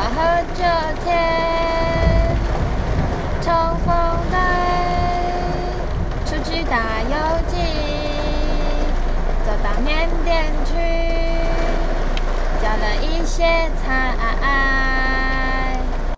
我喝着天，冲锋队出去打游击，走到缅甸去，交了一些差。